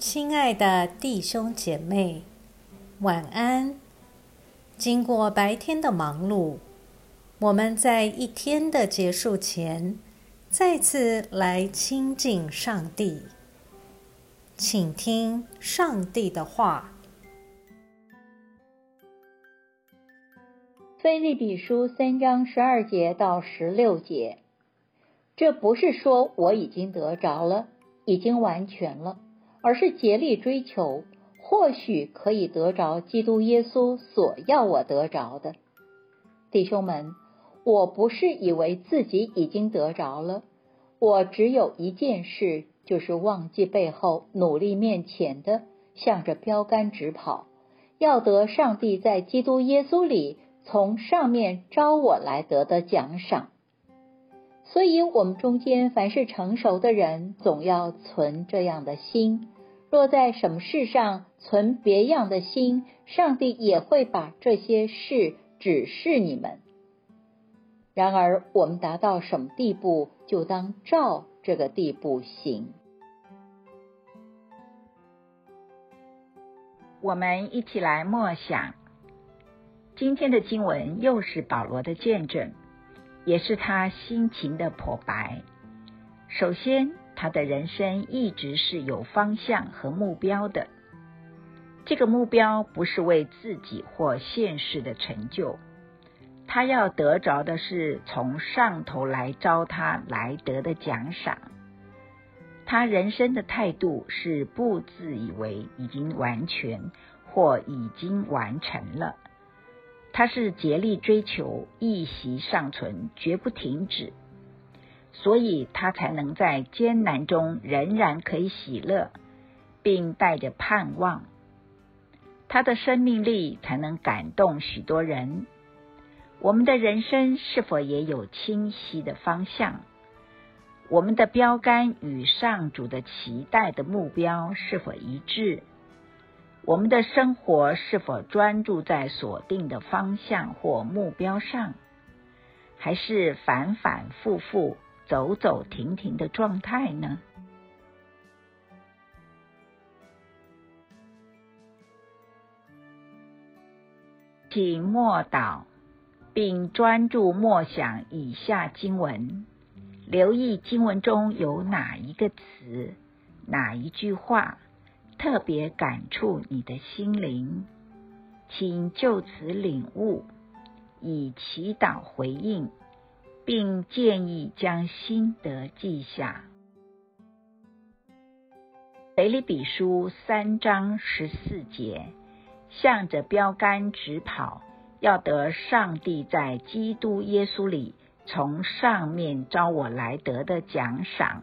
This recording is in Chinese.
亲爱的弟兄姐妹，晚安。经过白天的忙碌，我们在一天的结束前，再次来亲近上帝，请听上帝的话。菲利比书三章十二节到十六节，这不是说我已经得着了，已经完全了。而是竭力追求，或许可以得着基督耶稣所要我得着的。弟兄们，我不是以为自己已经得着了，我只有一件事，就是忘记背后，努力面前的，向着标杆直跑，要得上帝在基督耶稣里从上面招我来得的奖赏。所以，我们中间凡是成熟的人，总要存这样的心。若在什么事上存别样的心，上帝也会把这些事指示你们。然而，我们达到什么地步，就当照这个地步行。我们一起来默想，今天的经文又是保罗的见证。也是他心情的剖白。首先，他的人生一直是有方向和目标的。这个目标不是为自己或现实的成就，他要得着的是从上头来招他来得的奖赏。他人生的态度是不自以为已经完全或已经完成了。他是竭力追求一息尚存，绝不停止，所以他才能在艰难中仍然可以喜乐，并带着盼望。他的生命力才能感动许多人。我们的人生是否也有清晰的方向？我们的标杆与上主的期待的目标是否一致？我们的生活是否专注在锁定的方向或目标上，还是反反复复、走走停停的状态呢？请默祷，并专注默想以下经文，留意经文中有哪一个词、哪一句话。特别感触你的心灵，请就此领悟，以祈祷回应，并建议将心得记下。腓立比书三章十四节，向着标杆直跑，要得上帝在基督耶稣里从上面招我来得的奖赏。